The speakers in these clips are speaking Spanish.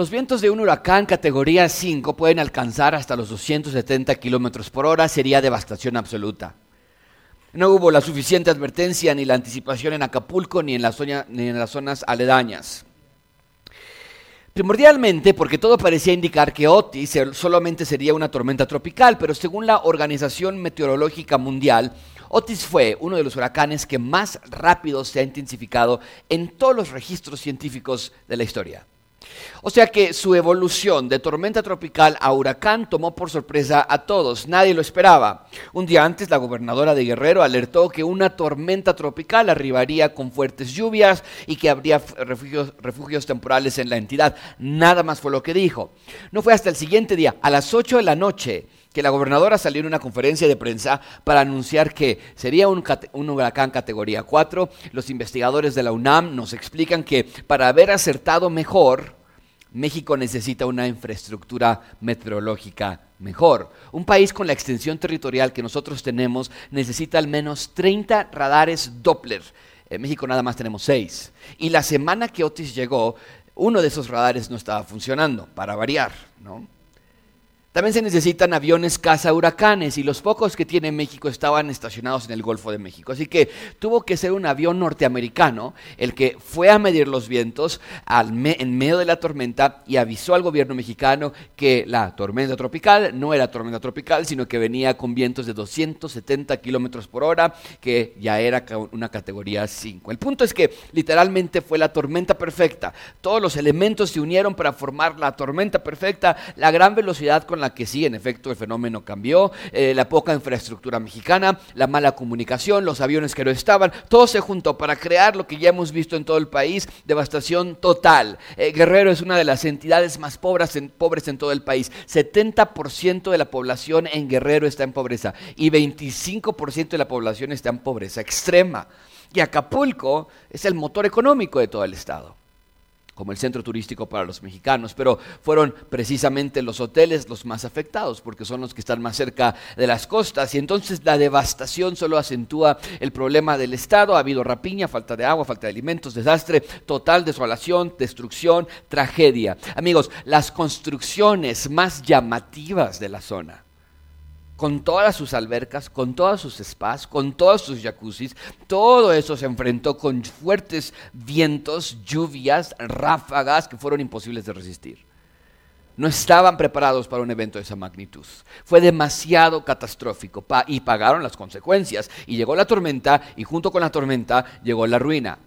Los vientos de un huracán categoría 5 pueden alcanzar hasta los 270 kilómetros por hora, sería devastación absoluta. No hubo la suficiente advertencia ni la anticipación en Acapulco ni en, ni en las zonas aledañas. Primordialmente porque todo parecía indicar que Otis solamente sería una tormenta tropical, pero según la Organización Meteorológica Mundial, Otis fue uno de los huracanes que más rápido se ha intensificado en todos los registros científicos de la historia. O sea que su evolución de tormenta tropical a huracán tomó por sorpresa a todos, nadie lo esperaba. Un día antes la gobernadora de Guerrero alertó que una tormenta tropical arribaría con fuertes lluvias y que habría refugios, refugios temporales en la entidad. Nada más fue lo que dijo. No fue hasta el siguiente día, a las 8 de la noche, que la gobernadora salió en una conferencia de prensa para anunciar que sería un, huracán categoría 4. Los investigadores de la UNAM nos explican que para haber acertado mejor, México necesita una infraestructura meteorológica mejor. Un país con la extensión territorial que nosotros tenemos necesita al menos 30 radares Doppler. En México nada más tenemos 6. Y la semana que Otis llegó, uno de esos radares no estaba funcionando, para variar, ¿no? También se necesitan aviones caza huracanes y los pocos que tiene México estaban estacionados en el Golfo de México. Así que tuvo que ser un avión norteamericano el que fue a medir los vientos en medio de la tormenta y avisó al gobierno mexicano que la tormenta tropical no era tormenta tropical, sino que venía con vientos de 270 kilómetros por hora, que ya era una categoría 5. El punto es que literalmente fue la tormenta perfecta. Todos los elementos se unieron para formar la tormenta perfecta, la gran velocidad con la que sí, en efecto, el fenómeno cambió, eh, la poca infraestructura mexicana, la mala comunicación, los aviones que no estaban, todo se juntó para crear lo que ya hemos visto en todo el país, devastación total. Eh, Guerrero es una de las entidades más pobres en, pobres en todo el país. 70% de la población en Guerrero está en pobreza y 25% de la población está en pobreza extrema. Y Acapulco es el motor económico de todo el estado como el centro turístico para los mexicanos, pero fueron precisamente los hoteles los más afectados porque son los que están más cerca de las costas y entonces la devastación solo acentúa el problema del Estado, ha habido rapiña, falta de agua, falta de alimentos, desastre, total desolación, destrucción, tragedia. Amigos, las construcciones más llamativas de la zona con todas sus albercas, con todos sus spas, con todos sus jacuzzis. Todo eso se enfrentó con fuertes vientos, lluvias, ráfagas que fueron imposibles de resistir. No estaban preparados para un evento de esa magnitud. Fue demasiado catastrófico y pagaron las consecuencias. Y llegó la tormenta y junto con la tormenta llegó la ruina.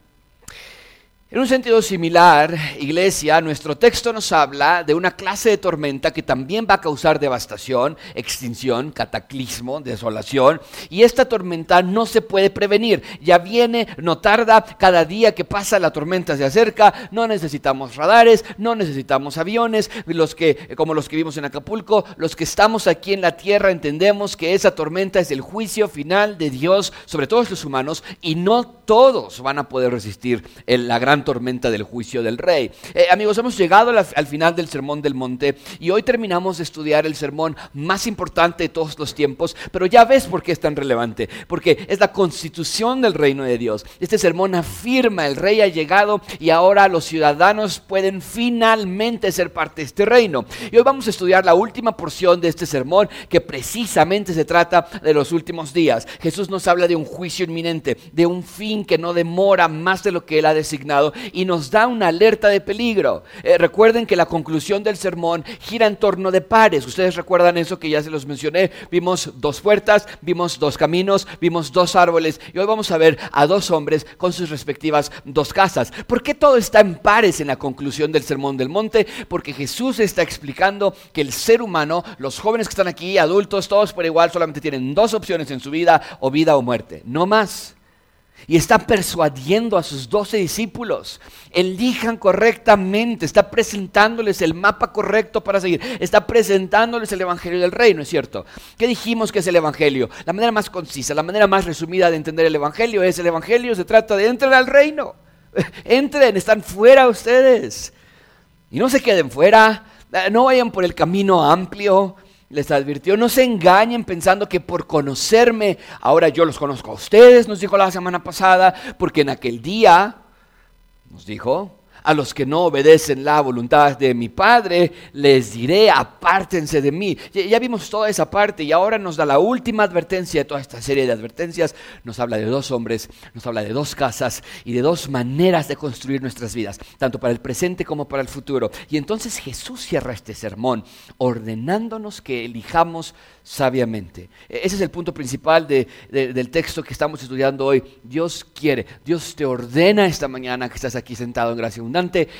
En un sentido similar, iglesia, nuestro texto nos habla de una clase de tormenta que también va a causar devastación, extinción, cataclismo, desolación. Y esta tormenta no se puede prevenir. Ya viene, no tarda, cada día que pasa la tormenta se acerca. No necesitamos radares, no necesitamos aviones. Los que, como los que vimos en Acapulco, los que estamos aquí en la tierra entendemos que esa tormenta es el juicio final de Dios sobre todos los humanos y no todos van a poder resistir la gran tormenta del juicio del rey. Eh, amigos, hemos llegado al final del Sermón del Monte y hoy terminamos de estudiar el sermón más importante de todos los tiempos, pero ya ves por qué es tan relevante, porque es la constitución del reino de Dios. Este sermón afirma, el rey ha llegado y ahora los ciudadanos pueden finalmente ser parte de este reino. Y hoy vamos a estudiar la última porción de este sermón que precisamente se trata de los últimos días. Jesús nos habla de un juicio inminente, de un fin que no demora más de lo que él ha designado y nos da una alerta de peligro. Eh, recuerden que la conclusión del sermón gira en torno de pares. Ustedes recuerdan eso que ya se los mencioné. Vimos dos puertas, vimos dos caminos, vimos dos árboles y hoy vamos a ver a dos hombres con sus respectivas dos casas. ¿Por qué todo está en pares en la conclusión del sermón del monte? Porque Jesús está explicando que el ser humano, los jóvenes que están aquí, adultos, todos por igual, solamente tienen dos opciones en su vida, o vida o muerte, no más. Y está persuadiendo a sus doce discípulos. Elijan correctamente, está presentándoles el mapa correcto para seguir, está presentándoles el Evangelio del Reino, ¿es cierto? ¿Qué dijimos que es el Evangelio? La manera más concisa, la manera más resumida de entender el Evangelio es el Evangelio se trata de entrar al reino. Entren, están fuera ustedes. Y no se queden fuera, no vayan por el camino amplio, les advirtió, no se engañen pensando que por conocerme, ahora yo los conozco a ustedes, nos dijo la semana pasada, porque en aquel día, nos dijo, A los que no obedecen la voluntad de mi Padre, les diré, apártense de mí. Ya, vimos toda esa parte y ahora nos da la última advertencia de toda esta serie de advertencias. Nos habla de dos hombres, nos habla de dos casas y de dos maneras de construir nuestras vidas, tanto para el presente como para el futuro. Y entonces Jesús cierra este sermón ordenándonos que elijamos sabiamente. E-, ese es el punto principal del texto que estamos estudiando hoy. Dios quiere, Dios te ordena esta mañana que estás aquí sentado en gracia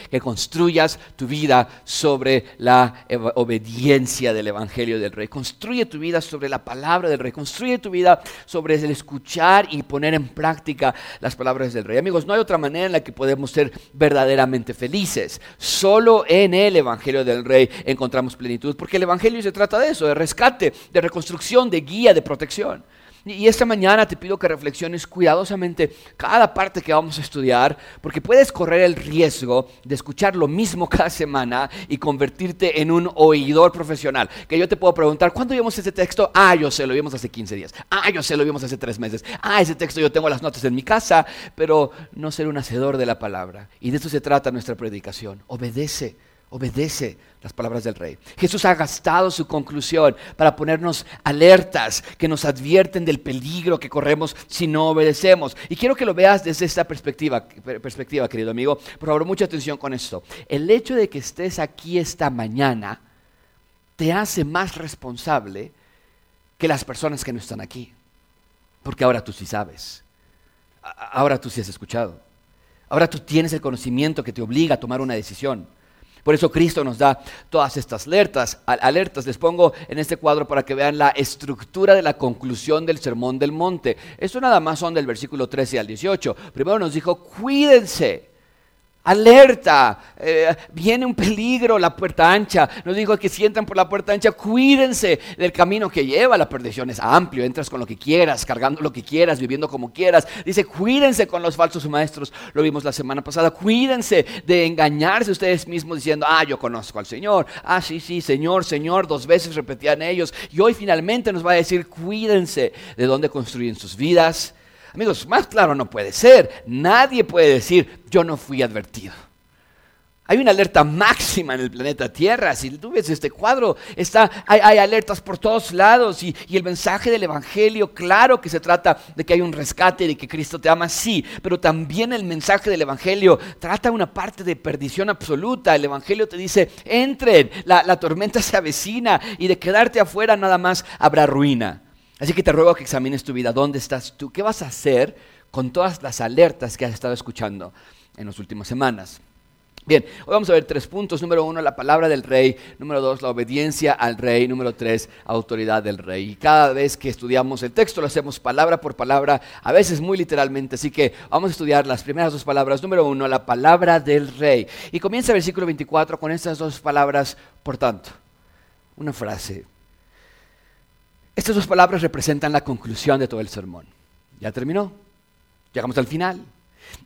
que construyas tu vida sobre la obediencia del Evangelio del Rey. Construye tu vida sobre la palabra del Rey. Construye tu vida sobre el escuchar y poner en práctica las palabras del Rey. Amigos, no hay otra manera en la que podemos ser verdaderamente felices. Solo en el Evangelio del Rey encontramos plenitud, porque el Evangelio se trata de eso, de rescate, de reconstrucción, de guía, de protección. Y esta mañana te pido que reflexiones cuidadosamente cada parte que vamos a estudiar, porque puedes correr el riesgo de escuchar lo mismo cada semana y convertirte en un oidor profesional. Que yo te puedo preguntar, ¿cuándo vimos ese texto? Ah, yo sé, lo vimos hace 15 días. Ah, yo sé, lo vimos hace 3 meses. Ah, ese texto yo tengo las notas en mi casa, pero no ser un hacedor de la palabra. Y de eso se trata nuestra predicación. Obedece obedece las palabras del rey. Jesús ha gastado su conclusión para ponernos alertas que nos advierten del peligro que corremos si no obedecemos. Y quiero que lo veas desde esta perspectiva, perspectiva, querido amigo. Por favor, mucha atención con esto. El hecho de que estés aquí esta mañana te hace más responsable que las personas que no están aquí. Porque ahora tú sí sabes. Ahora tú sí has escuchado. Ahora tú tienes el conocimiento que te obliga a tomar una decisión. Por eso Cristo nos da todas estas alertas. alertas. Les pongo en este cuadro para que vean la estructura de la conclusión del Sermón del Monte. Esto nada más son del versículo 13 al 18. Primero nos dijo, cuídense Alerta, eh, viene un peligro, la puerta ancha. Nos dijo que si entran por la puerta ancha, cuídense del camino que lleva. La perdición es amplio, entras con lo que quieras, cargando lo que quieras, viviendo como quieras. Dice, cuídense con los falsos maestros. Lo vimos la semana pasada. Cuídense de engañarse ustedes mismos diciendo, ah, yo conozco al Señor. Ah, sí, sí, Señor, Señor. Dos veces repetían ellos. Y hoy finalmente nos va a decir, cuídense de dónde construyen sus vidas Amigos, más claro no puede ser. Nadie puede decir, yo no fui advertido. Hay una alerta máxima en el planeta Tierra. Si tú ves este cuadro, está, hay, alertas por todos lados y, y, el mensaje del Evangelio, claro que se trata de que hay un rescate, de que Cristo te ama, sí, pero también el mensaje del Evangelio trata una parte de perdición absoluta. El Evangelio te dice, entren, la, la tormenta se avecina y de quedarte afuera nada más habrá ruina. Así que te ruego que examines tu vida. ¿Dónde estás tú? ¿Qué vas a hacer con todas las alertas que has estado escuchando en las últimas semanas? Bien, hoy vamos a ver tres puntos. Número uno, la palabra del rey. Número dos, la obediencia al rey. Número tres, autoridad del rey. Y cada vez que estudiamos el texto lo hacemos palabra por palabra, a veces muy literalmente. Así que vamos a estudiar las primeras dos palabras. Número uno, la palabra del rey. Y comienza el versículo 24 con estas dos palabras, por tanto. Una frase estas dos palabras representan la conclusión de todo el sermón. Ya terminó. Llegamos al final.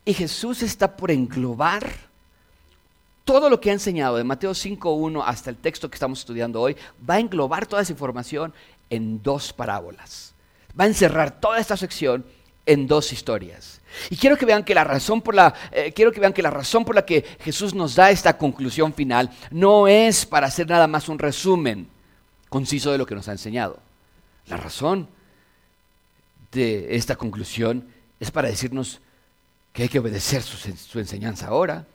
Y Jesús está por englobar todo lo que ha enseñado de Mateo 5.1 hasta el texto que estamos estudiando hoy. Va a englobar toda esa información en dos parábolas. Va a encerrar toda esta sección en dos historias. Y quiero que vean que la razón por la eh, quiero que vean que la razón por la que Jesús nos da esta conclusión final no es para hacer nada más un resumen conciso de lo que nos ha enseñado. La razón de esta conclusión es para decirnos que hay que obedecer su, enseñanza ahora.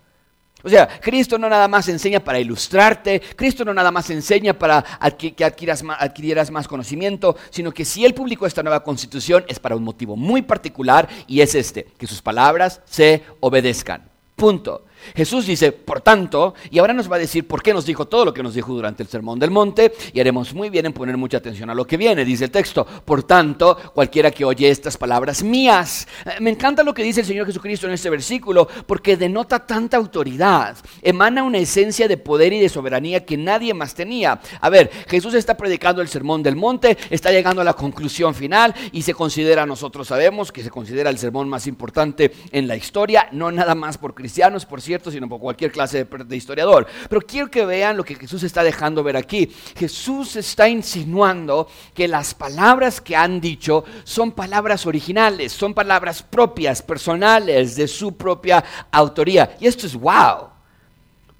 O sea, Cristo no nada más enseña para ilustrarte, Cristo no nada más enseña para que adquieras adquirieras más conocimiento, sino que si Él publicó esta nueva constitución es para un motivo muy particular y es este, que sus palabras se obedezcan. Punto. Jesús dice, por tanto, y ahora nos va a decir por qué nos dijo todo lo que nos dijo durante el Sermón del Monte, y haremos muy bien en poner mucha atención a lo que viene, dice el texto. Por tanto, cualquiera que oye estas palabras mías, eh, me encanta lo que dice el Señor Jesucristo en este versículo, porque denota tanta autoridad, emana una esencia de poder y de soberanía que nadie más tenía. A ver, Jesús está predicando el Sermón del Monte, está llegando a la conclusión final y se considera, nosotros sabemos que se considera el sermón más importante en la historia, no nada más por cristianos, por cierto, sino por cualquier clase de, historiador. Pero quiero que vean lo que Jesús está dejando ver aquí. Jesús está insinuando que las palabras que han dicho son palabras originales, son palabras propias, personales, de su propia autoría. Y esto es wow.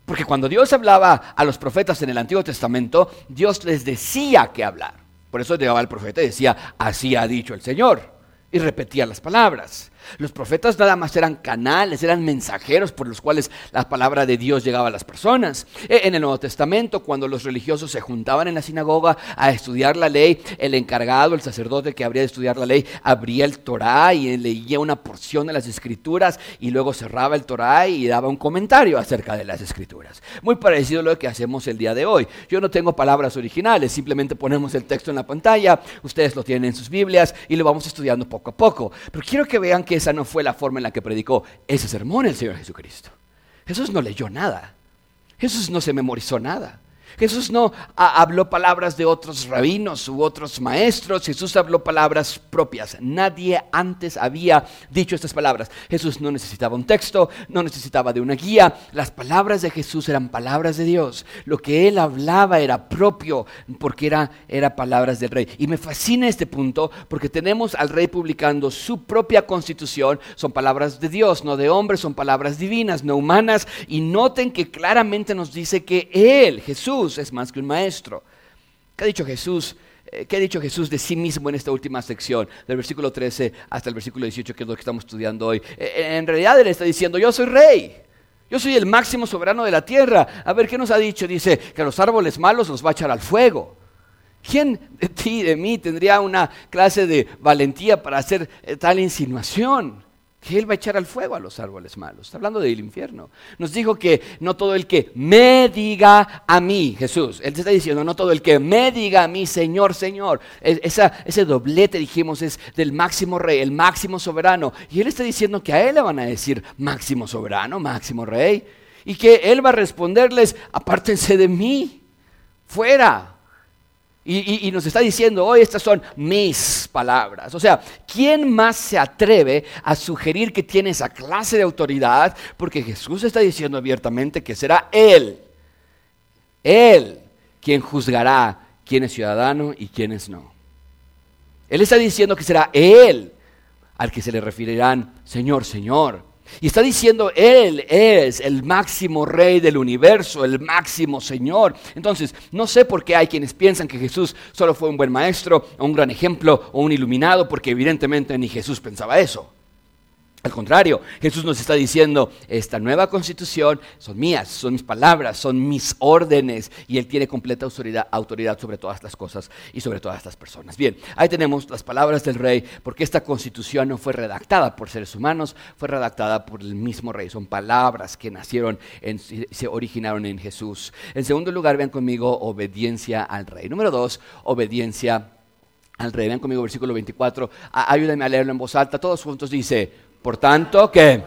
Porque cuando Dios hablaba a los profetas en el Antiguo Testamento, Dios les decía que hablar. Por eso llegaba el profeta y decía, así ha dicho el Señor. Y repetía las palabras. Los profetas nada más eran canales, eran mensajeros por los cuales la palabra de Dios llegaba a las personas. E, en el Nuevo Testamento, cuando los religiosos se juntaban en la sinagoga a estudiar la ley, el encargado, el sacerdote que habría de estudiar la ley, abría el Torah y leía una porción de las escrituras y luego cerraba el Torah y daba un comentario acerca de las escrituras. Muy parecido a lo que hacemos el día de hoy. Yo no tengo palabras originales, simplemente ponemos el texto en la pantalla, ustedes lo tienen en sus Biblias y lo vamos estudiando poco a poco. Pero quiero que vean que esa no fue la forma en la que predicó ese sermón el Señor Jesucristo. Jesús no leyó nada. Jesús no se memorizó nada. Jesús no habló palabras de otros rabinos u otros maestros, Jesús habló palabras propias. Nadie antes había dicho estas palabras. Jesús no necesitaba un texto, no necesitaba de una guía. Las palabras de Jesús eran palabras de Dios. Lo que él hablaba era propio porque era palabras del rey. Y me fascina este punto porque tenemos al rey publicando su propia constitución. Son palabras de Dios, no de hombres, son palabras divinas, no humanas. Y noten que claramente nos dice que él, Jesús, es más que un maestro. ¿Qué ha dicho Jesús? Eh, ¿Qué ha dicho Jesús de sí mismo en esta última sección, del versículo 13 hasta el versículo 18, que es lo que estamos estudiando hoy? Eh, eh, en realidad Él está diciendo, yo soy rey, yo soy el máximo soberano de la tierra. A ver, ¿qué nos ha dicho? Dice que a los árboles malos los va a echar al fuego. ¿Quién de ti, de mí, tendría una clase de valentía para hacer tal insinuación? Que Él va a echar al fuego a los árboles malos. Está hablando del infierno. Nos dijo que no todo el que me diga a mí, Jesús, Él te está diciendo, no todo el que me diga a mí, Señor, Señor. ese doblete, dijimos, es del máximo rey, el máximo soberano. Y Él está diciendo que a Él le van a decir máximo soberano, máximo rey. Y que Él va a responderles, apártense de mí, fuera. Y, nos está diciendo hoy, estas son mis palabras. O sea, ¿quién más se atreve a sugerir que tiene esa clase de autoridad? Porque Jesús está diciendo abiertamente que será Él, Él, quien juzgará quién es ciudadano y quién es no. Él está diciendo que será Él al que se le referirán Señor, Señor. Y está diciendo, Él es el máximo rey del universo, el máximo Señor. Entonces, no sé por qué hay quienes piensan que Jesús solo fue un buen maestro, o un gran ejemplo, o un iluminado, porque evidentemente ni Jesús pensaba eso. Al contrario, Jesús nos está diciendo, esta nueva constitución son mías, son mis palabras, son mis órdenes, y Él tiene completa autoridad, autoridad, sobre todas las cosas y sobre todas las personas. Bien, ahí tenemos las palabras del rey, porque esta constitución no fue redactada por seres humanos, fue redactada por el mismo rey. Son palabras que nacieron, en, se originaron en Jesús. En segundo lugar, vean conmigo obediencia al rey. Número dos, obediencia al rey. Vean conmigo versículo 24. Ayúdenme a leerlo en voz alta. Todos juntos dice, por tanto, ¿qué?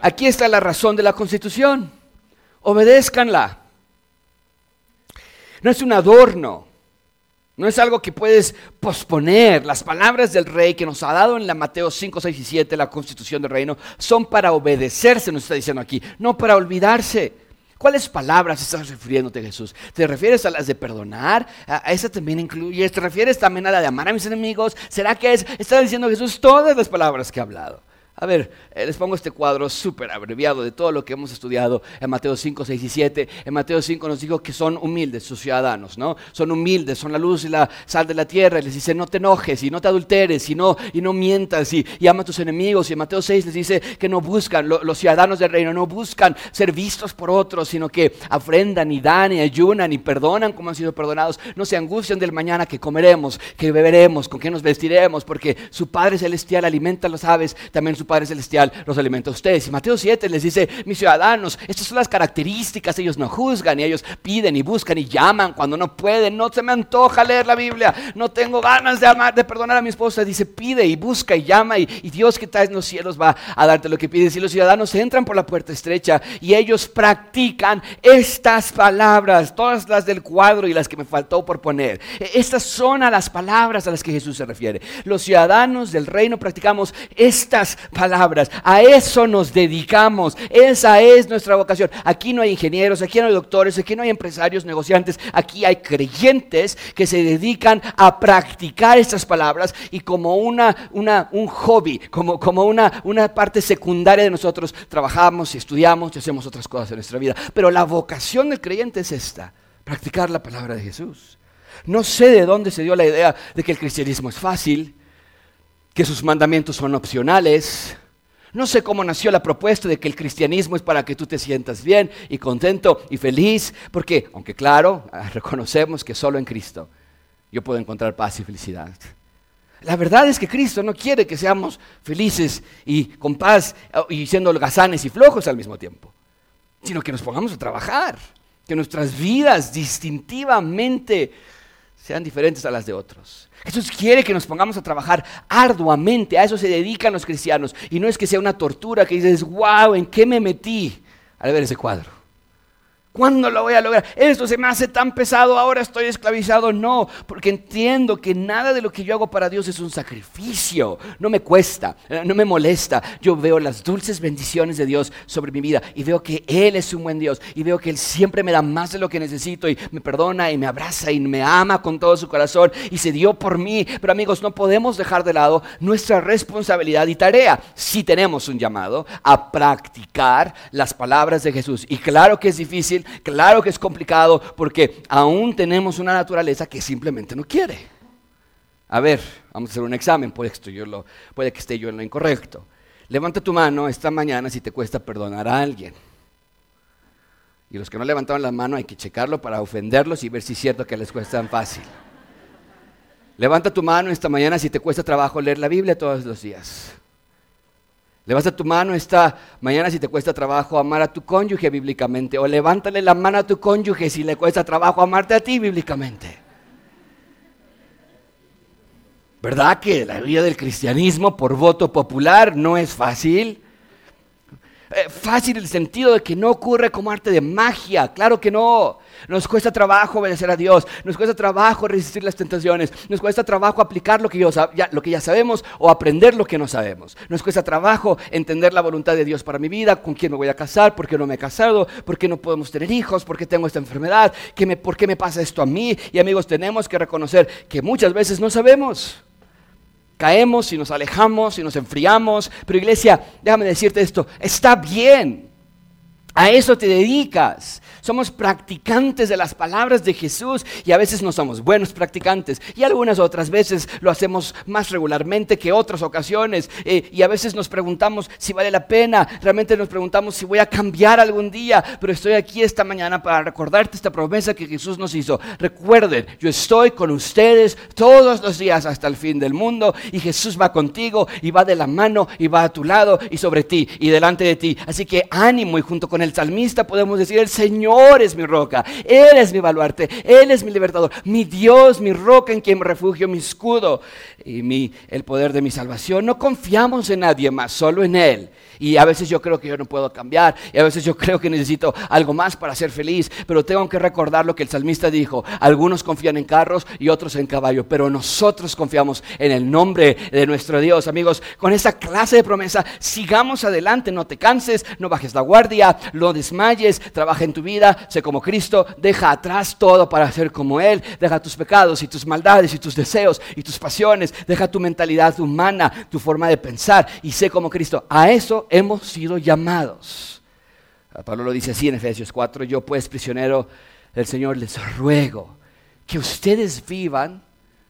Aquí está la razón de la constitución. Obedézcanla. No es un adorno. No es algo que puedes posponer. Las palabras del rey que nos ha dado en la Mateo 5, 6 y 7, la constitución del reino, son para obedecerse, nos está diciendo aquí, no para olvidarse. ¿Cuáles palabras estás refiriéndote, Jesús? ¿Te refieres a las de perdonar? ¿A esa también incluye? ¿Te refieres también a la de amar a mis enemigos? ¿Será que es, está diciendo Jesús todas las palabras que ha hablado? A ver, eh, les pongo este cuadro súper abreviado de todo lo que hemos estudiado en Mateo 5, 6 y 7. En Mateo 5 nos dijo que son humildes sus ciudadanos, ¿no? Son humildes, son la luz y la sal de la tierra. Y les dice, no te enojes y no te adulteres y no, y no mientas y, ama a tus enemigos. Y en Mateo 6 les dice que no buscan, los ciudadanos del reino no buscan ser vistos por otros, sino que afrendan y dan y ayunan y perdonan como han sido perdonados. No se angustian del mañana que comeremos, que beberemos, con qué nos vestiremos, porque su Padre Celestial alimenta a las aves, también su Padre Celestial los alimenta a ustedes. Y Mateo 7 les dice, mis ciudadanos, estas son las características, ellos no juzgan y ellos piden y buscan y llaman cuando no pueden. No se me antoja leer la Biblia, no tengo ganas de amar, de perdonar a mi esposa. Dice, pide y busca y llama y, Dios que está en los cielos va a darte lo que pides. Y los ciudadanos entran por la puerta estrecha y ellos practican estas palabras, todas las del cuadro y las que me faltó por poner. E, estas son a las palabras a las que Jesús se refiere. Los ciudadanos del reino practicamos estas palabras. A eso nos dedicamos. Esa es nuestra vocación. Aquí no hay ingenieros, aquí no hay doctores, aquí no hay empresarios, negociantes. Aquí hay creyentes que se dedican a practicar estas palabras y como una, una, un hobby, como, como una, una parte secundaria de nosotros, trabajamos y estudiamos y hacemos otras cosas en nuestra vida. Pero la vocación del creyente es esta, practicar la palabra de Jesús. No sé de dónde se dio la idea de que el cristianismo es fácil, que sus mandamientos son opcionales. No sé cómo nació la propuesta de que el cristianismo es para que tú te sientas bien y contento y feliz, porque, aunque claro, reconocemos que solo en Cristo yo puedo encontrar paz y felicidad. La verdad es que Cristo no quiere que seamos felices y con paz ah, y siendo holgazanes y flojos al mismo tiempo, sino que nos pongamos a trabajar, que nuestras vidas distintivamente sean diferentes a las de otros. Jesús quiere que nos pongamos a trabajar arduamente, a eso se dedican los cristianos. Y no es que sea una tortura que dices, wow, ¿en qué me metí al ver ese cuadro? ¿Cuándo lo voy a lograr? Esto se me hace tan pesado, ahora estoy esclavizado. No, porque entiendo que nada de lo que yo hago para Dios es un sacrificio. No me cuesta, eh, no me molesta. Yo veo las dulces bendiciones de Dios sobre mi vida y veo que Él es un buen Dios y veo que Él siempre me da más de lo que necesito y me perdona y me abraza y me ama con todo su corazón y se dio por mí. Pero amigos, no podemos dejar de lado nuestra responsabilidad y tarea. Si tenemos un llamado a practicar las palabras de Jesús. Y claro que es difícil, Claro que es complicado porque aún tenemos una naturaleza que simplemente no quiere. A ver, vamos a hacer un examen, puede que, yo lo, que esté yo en lo incorrecto. Levanta tu mano esta mañana si te cuesta perdonar a alguien. Y los que no levantaron la mano hay que checarlo para ofenderlos y ver si es cierto que les cuesta tan fácil. Levanta tu mano esta mañana si te cuesta trabajo leer la Biblia todos los días. Levanta tu mano esta mañana si te cuesta trabajo amar a tu cónyuge bíblicamente. O levántale la mano a tu cónyuge si le cuesta trabajo amarte a ti bíblicamente. ¿Verdad que la vida del cristianismo por voto popular no es fácil? Eh, fácil el sentido de que no ocurre como arte de magia, claro que no. Nos cuesta trabajo obedecer a Dios, nos cuesta trabajo resistir las tentaciones, nos cuesta trabajo aplicar lo que, ya, lo que ya sabemos o aprender lo que no sabemos. Nos cuesta trabajo entender la voluntad de Dios para mi vida, con quién me voy a casar, por qué no me he casado, por qué no podemos tener hijos, por qué tengo esta enfermedad, me, por qué me pasa esto a mí. Y amigos, tenemos que reconocer que muchas veces no sabemos. Caemos y nos alejamos y nos enfriamos. Pero iglesia, déjame decirte esto, está bien. A eso te dedicas. Somos practicantes de las palabras de Jesús y a veces no somos buenos practicantes. Y algunas otras veces lo hacemos más regularmente que otras ocasiones. Eh, y a veces nos preguntamos si vale la pena, realmente nos preguntamos si voy a cambiar algún día, pero estoy aquí esta mañana para recordarte esta promesa que Jesús nos hizo. Recuerden, yo estoy con ustedes todos los días hasta el fin del mundo. Y Jesús va contigo y va de la mano y va a tu lado y sobre ti y delante de ti. Así que ánimo y junto con el salmista podemos decir, el Señor es mi roca, Él es mi baluarte, Él es mi libertador, mi Dios, mi roca en quien me refugio, mi escudo y mi, el poder de mi salvación. No confiamos en nadie más, solo en Él. Y a veces yo creo que yo no puedo cambiar. Y a veces yo creo que necesito algo más para ser feliz. Pero tengo que recordar lo que el salmista dijo. Algunos confían en carros y otros en caballo. Pero nosotros confiamos en el nombre de nuestro Dios. Amigos, con esa clase de promesa, sigamos adelante. No te canses, no bajes la guardia, no desmayes. Trabaja en tu vida, sé como Cristo. Deja atrás todo para ser como Él. Deja tus pecados y tus maldades y tus deseos y tus pasiones. Deja tu mentalidad humana, tu forma de pensar y sé como Cristo. A eso hemos sido llamados. Pablo lo dice así en Efesios 4, yo pues prisionero del Señor les ruego que ustedes vivan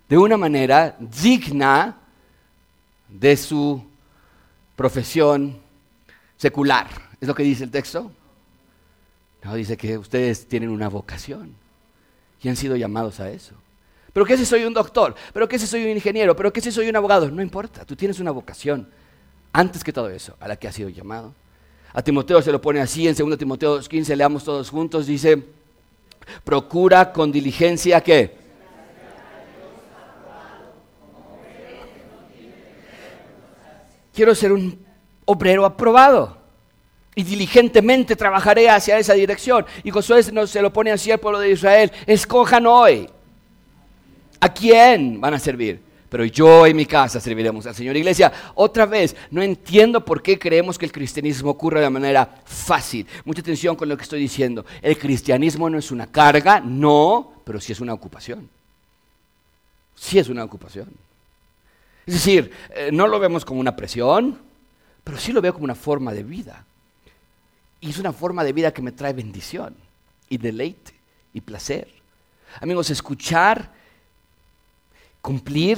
de una manera digna de su profesión secular. ¿Es lo que dice el texto? No, dice que ustedes tienen una vocación y han sido llamados a eso. Pero que si soy un doctor, pero que si soy un ingeniero, pero que si soy un abogado, no importa, tú tienes una vocación antes que todo eso, a la que ha sido llamado. A Timoteo se lo pone así, en 2 Timoteo 2.15, leamos todos juntos, dice, procura con diligencia que... Quiero ser un obrero aprobado y diligentemente trabajaré hacia esa dirección. Y Josué se lo pone así al pueblo de Israel, escojan hoy. ¿A quién van a servir? Pero yo y mi casa serviremos al Señor. Iglesia, otra vez, no entiendo por qué creemos que el cristianismo ocurre de manera fácil. Mucha atención con lo que estoy diciendo. El cristianismo no es una carga, no, pero sí es una ocupación. Sí es una ocupación. Es decir, eh, no lo vemos como una presión, pero sí lo veo como una forma de vida. Y es una forma de vida que me trae bendición y deleite y placer. Amigos, escuchar Cumplir,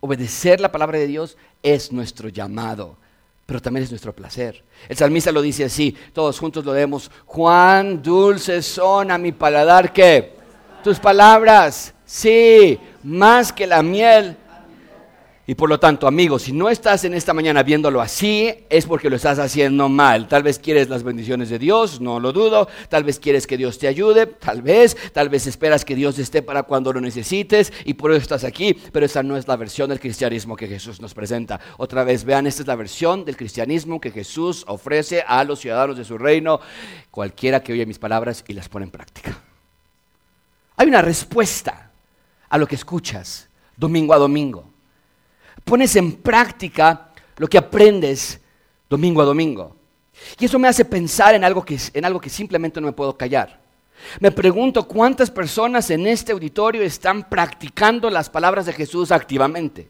obedecer la palabra de Dios es nuestro llamado, pero también es nuestro placer. El salmista lo dice así, todos juntos lo vemos, cuán dulces son a mi paladar que tus palabras, sí, más que la miel y por lo tanto, amigos, si no estás en esta mañana viéndolo así, es porque lo estás haciendo mal. Tal vez quieres las bendiciones de Dios, no lo dudo. Tal vez quieres que Dios te ayude, tal vez. Tal vez esperas que Dios esté para cuando lo necesites y por eso estás aquí. Pero esa no es la versión del cristianismo que Jesús nos presenta. Otra vez, vean, esta es la versión del cristianismo que Jesús ofrece a los ciudadanos de su reino. Cualquiera que oye mis palabras y las pone en práctica. Hay una respuesta a lo que escuchas domingo a domingo pones en práctica lo que aprendes domingo a domingo. Y eso me hace pensar en algo que, en algo que simplemente no me puedo callar. Me pregunto cuántas personas en este auditorio están practicando las palabras de Jesús activamente.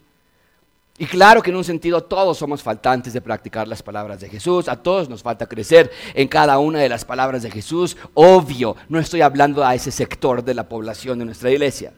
Y claro que en un sentido todos somos faltantes de practicar las palabras de Jesús, a todos nos falta crecer en cada una de las palabras de Jesús. Obvio, no estoy hablando a ese sector de la población de nuestra iglesia.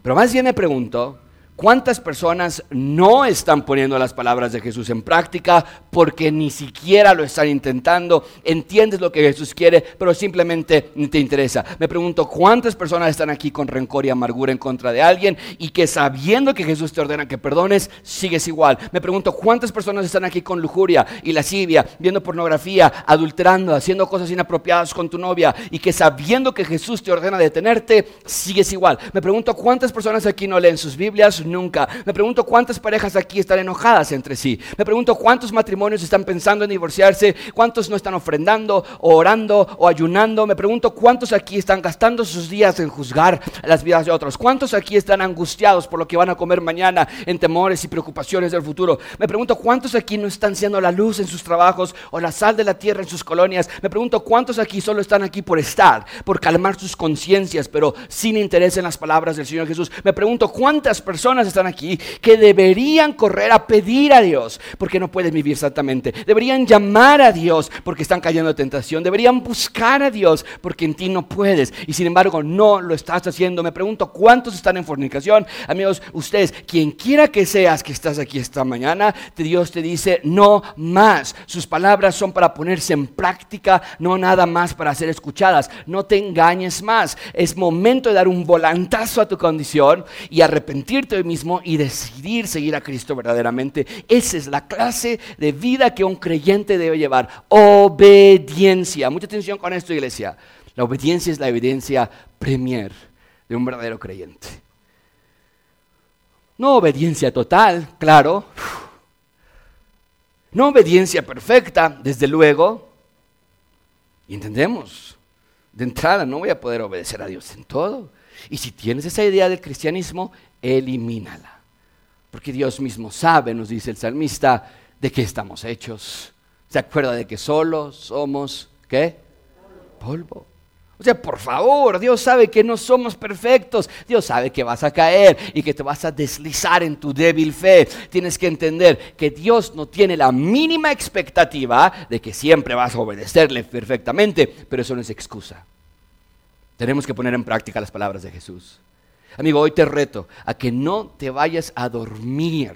Pero más bien me pregunto, ¿Cuántas personas no están poniendo las palabras de Jesús en práctica porque ni siquiera lo están intentando? Entiendes lo que Jesús quiere, pero simplemente no te interesa. Me pregunto, ¿cuántas personas están aquí con rencor y amargura en contra de alguien y que sabiendo que Jesús te ordena que perdones, sigues igual? Me pregunto, ¿cuántas personas están aquí con lujuria y lascivia, viendo pornografía, adulterando, haciendo cosas inapropiadas con tu novia y que sabiendo que Jesús te ordena detenerte, sigues igual? Me pregunto, ¿cuántas personas aquí no leen sus Biblias? Nunca. Me pregunto cuántas parejas aquí están enojadas entre sí. Me pregunto cuántos matrimonios están pensando en divorciarse, cuántos no están ofrendando orando o ayunando. Me pregunto cuántos aquí están gastando sus días en juzgar las vidas de otros. Cuántos aquí están angustiados por lo que van a comer mañana en temores y preocupaciones del futuro. Me pregunto cuántos aquí no están siendo la luz en sus trabajos o la sal de la tierra en sus colonias. Me pregunto cuántos aquí solo están aquí por estar, por calmar sus conciencias, pero sin interés en las palabras del Señor Jesús. Me pregunto cuántas personas están aquí que deberían correr a pedir a Dios porque no pueden vivir exactamente. Deberían llamar a Dios porque están cayendo en tentación. Deberían buscar a Dios porque en ti no puedes. Y sin embargo no lo estás haciendo. Me pregunto cuántos están en fornicación. Amigos, ustedes, quien quiera que seas que estás aquí esta mañana, Dios te dice no más. Sus palabras son para ponerse en práctica, no nada más para ser escuchadas. No te engañes más. Es momento de dar un volantazo a tu condición y arrepentirte mismo y decidir seguir a Cristo verdaderamente. Esa es la clase de vida que un creyente debe llevar. Obediencia. Mucha atención con esto, iglesia. La obediencia es la evidencia premier de un verdadero creyente. No obediencia total, claro. No obediencia perfecta, desde luego. Y entendemos, de entrada no voy a poder obedecer a Dios en todo. Y si tienes esa idea del cristianismo, elimínala. Porque Dios mismo sabe, nos dice el salmista, de qué estamos hechos. ¿Se acuerda de que solo somos, qué? Polvo. O sea, por favor, Dios sabe que no somos perfectos. Dios sabe que vas a caer y que te vas a deslizar en tu débil fe. Tienes que entender que Dios no tiene la mínima expectativa de que siempre vas a obedecerle perfectamente, pero eso no es excusa. Tenemos que poner en práctica las palabras de Jesús. Amigo, hoy te reto a que no te vayas a dormir.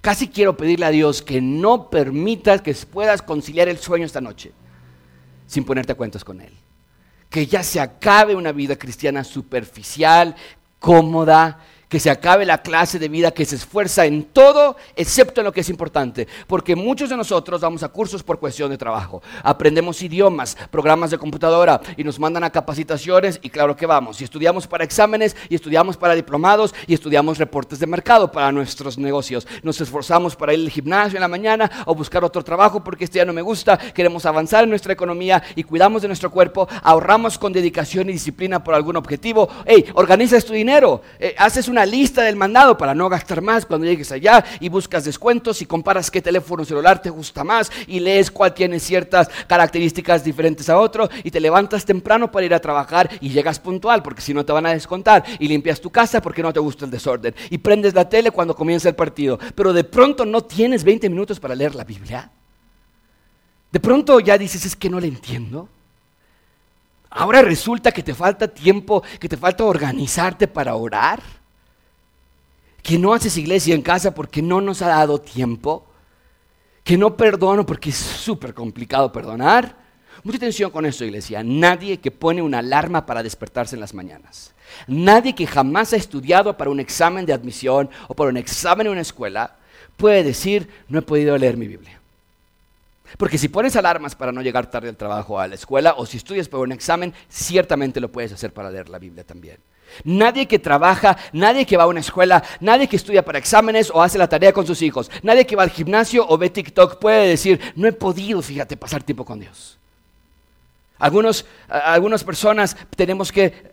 Casi quiero pedirle a Dios que no permitas que puedas conciliar el sueño esta noche sin ponerte a cuentas con Él. Que ya se acabe una vida cristiana superficial, cómoda, que se acabe la clase de vida que se esfuerza en todo excepto en lo que es importante. Porque muchos de nosotros vamos a cursos por cuestión de trabajo. Aprendemos idiomas, programas de computadora y nos mandan a capacitaciones y claro que vamos. Y estudiamos para exámenes y estudiamos para diplomados y estudiamos reportes de mercado para nuestros negocios. Nos esforzamos para ir al gimnasio en la mañana o buscar otro trabajo porque este ya no me gusta. Queremos avanzar en nuestra economía y cuidamos de nuestro cuerpo. Ahorramos con dedicación y disciplina por algún objetivo. Hey, organizas tu dinero. Eh, haces una una lista del mandado para no gastar más cuando llegues allá y buscas descuentos y comparas qué teléfono celular te gusta más y lees cuál tiene ciertas características diferentes a otro y te levantas temprano para ir a trabajar y llegas puntual porque si no te van a descontar y limpias tu casa porque no te gusta el desorden y prendes la tele cuando comienza el partido, pero de pronto no tienes 20 minutos para leer la Biblia. De pronto ya dices, es que no le entiendo. Ahora resulta que te falta tiempo, que te falta organizarte para orar. Que no haces iglesia en casa porque no nos ha dado tiempo. Que no perdono porque es súper complicado perdonar. Mucha atención con esto, iglesia. Nadie que pone una alarma para despertarse en las mañanas. Nadie que jamás ha estudiado para un examen de admisión o para un examen en una escuela puede decir, no he podido leer mi Biblia. Porque si pones alarmas para no llegar tarde al trabajo a la escuela, o si estudias para un examen, ciertamente lo puedes hacer para leer la Biblia también. Nadie que trabaja, nadie que va a una escuela, nadie que estudia para exámenes o hace la tarea con sus hijos, nadie que va al gimnasio o ve TikTok puede decir, no he podido, fíjate, pasar tiempo con Dios. Algunos, algunas personas tenemos que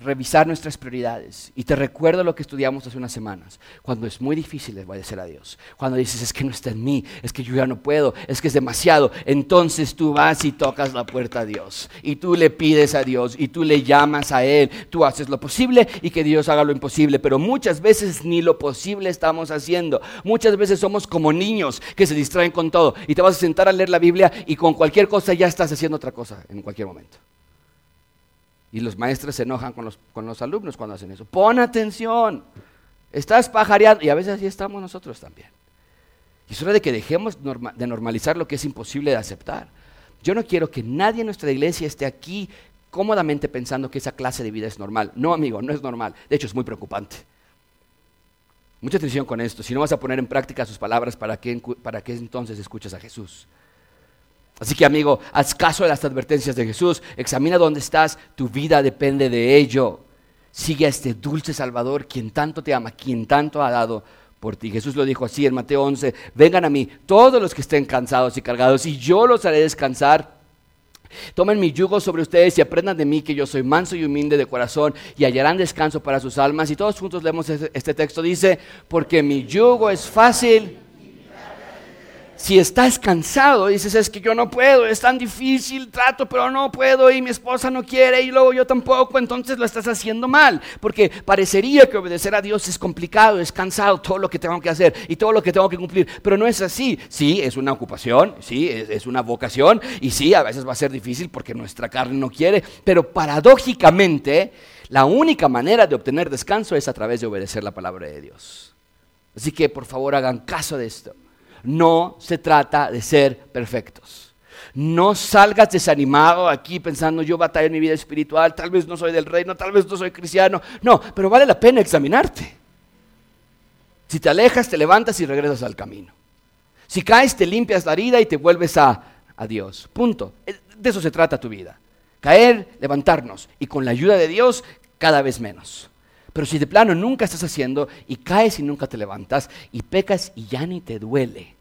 revisar nuestras prioridades. Y te recuerdo lo que estudiamos hace unas semanas. Cuando es muy difícil obedecer a Dios. Cuando dices, es que no está en mí, es que yo ya no puedo, es que es demasiado. Entonces tú vas y tocas la puerta a Dios. Y tú le pides a Dios y tú le llamas a Él. Tú haces lo posible y que Dios haga lo imposible. Pero muchas veces ni lo posible estamos haciendo. Muchas veces somos como niños que se distraen con todo. Y te vas a sentar a leer la Biblia y con cualquier cosa ya estás haciendo otra cosa en cualquier momento. Y los maestros se enojan con los, con los alumnos cuando hacen eso. Pon atención. Estás pajareando. Y a veces así estamos nosotros también. Y es hora de que dejemos de normalizar lo que es imposible de aceptar. Yo no quiero que nadie en nuestra iglesia esté aquí cómodamente pensando que esa clase de vida es normal. No, amigo, no es normal. De hecho, es muy preocupante. Mucha atención con esto. Si no vas a poner en práctica sus palabras, ¿para qué, para qué entonces escuchas a Jesús? Así que amigo, haz caso de las advertencias de Jesús, examina dónde estás, tu vida depende de ello. Sigue a este dulce Salvador, quien tanto te ama, quien tanto ha dado por ti. Jesús lo dijo así en Mateo 11, vengan a mí todos los que estén cansados y cargados, y yo los haré descansar. Tomen mi yugo sobre ustedes y aprendan de mí que yo soy manso y humilde de corazón y hallarán descanso para sus almas. Y todos juntos leemos este, este texto, dice, porque mi yugo es fácil si estás cansado, dices, es que yo no puedo, es tan difícil, trato, pero no puedo y mi esposa no quiere y luego yo tampoco, entonces lo estás haciendo mal, porque parecería que obedecer a Dios es complicado, es cansado, todo lo que tengo que hacer y todo lo que tengo que cumplir, pero no es así. Sí, es una ocupación, sí, es, es una vocación y sí, a veces va a ser difícil porque nuestra carne no quiere, pero paradójicamente la única manera de obtener descanso es a través de obedecer la palabra de Dios. Así que por favor hagan caso de esto. No se trata de ser perfectos. No salgas desanimado aquí pensando yo batalla en mi vida espiritual, tal vez no soy del reino, tal vez no soy cristiano. No, pero vale la pena examinarte. Si te alejas, te levantas y regresas al camino. Si caes, te limpias la herida y te vuelves a, a Dios. Punto. Eh, de eso se trata tu vida. Caer, levantarnos y con la ayuda de Dios cada vez menos. Pero si de plano nunca estás haciendo y caes y nunca te levantas y pecas y ya ni te duele,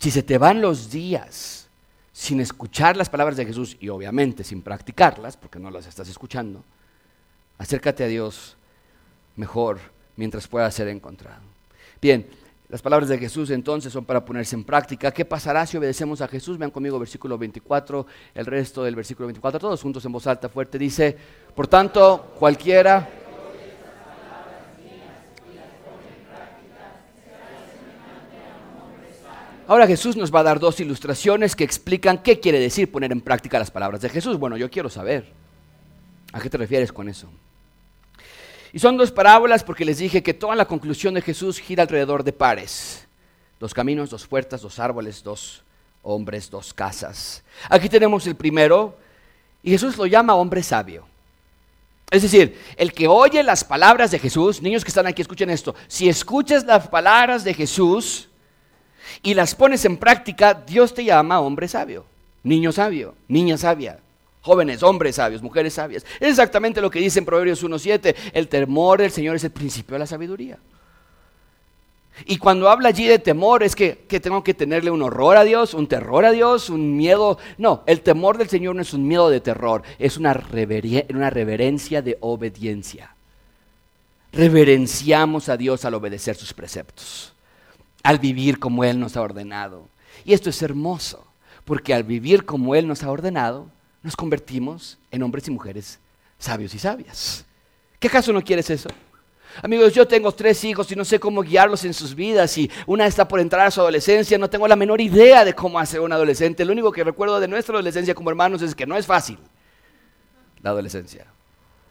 si se te van los días sin escuchar las palabras de Jesús y obviamente sin practicarlas, porque no las estás escuchando, acércate a Dios mejor mientras pueda ser encontrado. Bien, las palabras de Jesús entonces son para ponerse en práctica. ¿Qué pasará si obedecemos a Jesús? Vean conmigo versículo 24, el resto del versículo 24, todos juntos en voz alta fuerte. Dice, por tanto, cualquiera Ahora Jesús nos va a dar dos ilustraciones que explican qué quiere decir poner en práctica las palabras de Jesús. Bueno, yo quiero saber. ¿A qué te refieres con eso? Y son dos parábolas porque les dije que toda la conclusión de Jesús gira alrededor de pares. Dos caminos, dos puertas, dos árboles, dos hombres, dos casas. Aquí tenemos el primero y Jesús lo llama hombre sabio. Es decir, el que oye las palabras de Jesús, niños que están aquí, escuchen esto, si escuchas las palabras de Jesús, y las pones en práctica, Dios te llama hombre sabio, niño sabio, niña sabia, jóvenes, hombres sabios, mujeres sabias. Es exactamente lo que dice en Proverbios 1.7, el temor del Señor es el principio de la sabiduría. Y cuando habla allí de temor es que, tengo que tenerle un horror a Dios, un terror a Dios, un miedo. No, el temor del Señor no es un miedo de terror, es una, una reverencia de obediencia. reverenciamos a Dios al obedecer sus preceptos, al vivir como Él nos ha ordenado. Y esto es hermoso, porque al vivir como Él nos ha ordenado, nos convertimos en hombres y mujeres sabios y sabias. ¿Qué acaso no quieres eso? Amigos, yo tengo tres hijos y no sé cómo guiarlos en sus vidas y una está por entrar a su adolescencia, no tengo la menor idea de cómo hacer un adolescente. Lo único que recuerdo de nuestra adolescencia como hermanos es que no es fácil la adolescencia.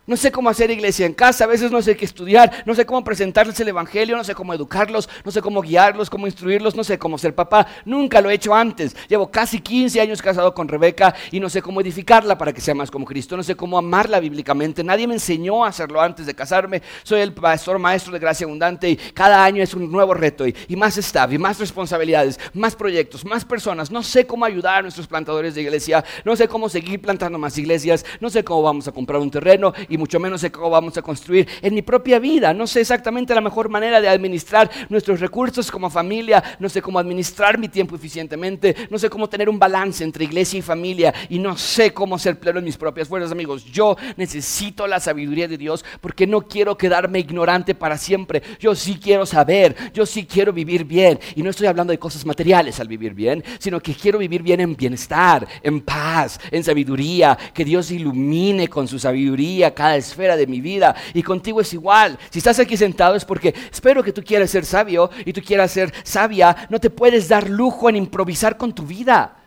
No sé cómo hacer iglesia en casa, a veces no sé qué estudiar, no sé cómo presentarles el Evangelio, no sé cómo educarlos, no sé cómo guiarlos, cómo instruirlos, no sé cómo ser papá. Nunca lo he hecho antes. Llevo casi 15 años casado con Rebeca y no sé cómo edificarla para que sea más como Cristo. No sé cómo amarla bíblicamente. Nadie me enseñó a hacerlo antes de casarme. Soy el pastor maestro de gracia abundante y cada año es un nuevo reto y, y más staff y más responsabilidades, más proyectos, más personas. No sé cómo ayudar a nuestros plantadores de iglesia, no sé cómo seguir plantando más iglesias, no sé cómo vamos a comprar un terreno y mucho menos sé cómo vamos a construir en mi propia vida. No sé exactamente la mejor manera de administrar nuestros recursos como familia. No sé cómo administrar mi tiempo eficientemente. No sé cómo tener un balance entre iglesia y familia. Y no sé cómo ser pleno en mis propias fuerzas, amigos. Yo necesito la sabiduría de Dios porque no quiero quedarme ignorante para siempre. Yo sí quiero saber. Yo sí quiero vivir bien. Y no estoy hablando de cosas materiales al vivir bien, sino que quiero vivir bien en bienestar, en paz, en sabiduría. Que Dios ilumine con su sabiduría cada esfera de mi vida. Y contigo es igual. Si estás aquí sentado es porque espero que tú quieras ser sabio y tú quieras ser sabia. No te puedes dar lujo en improvisar con tu vida.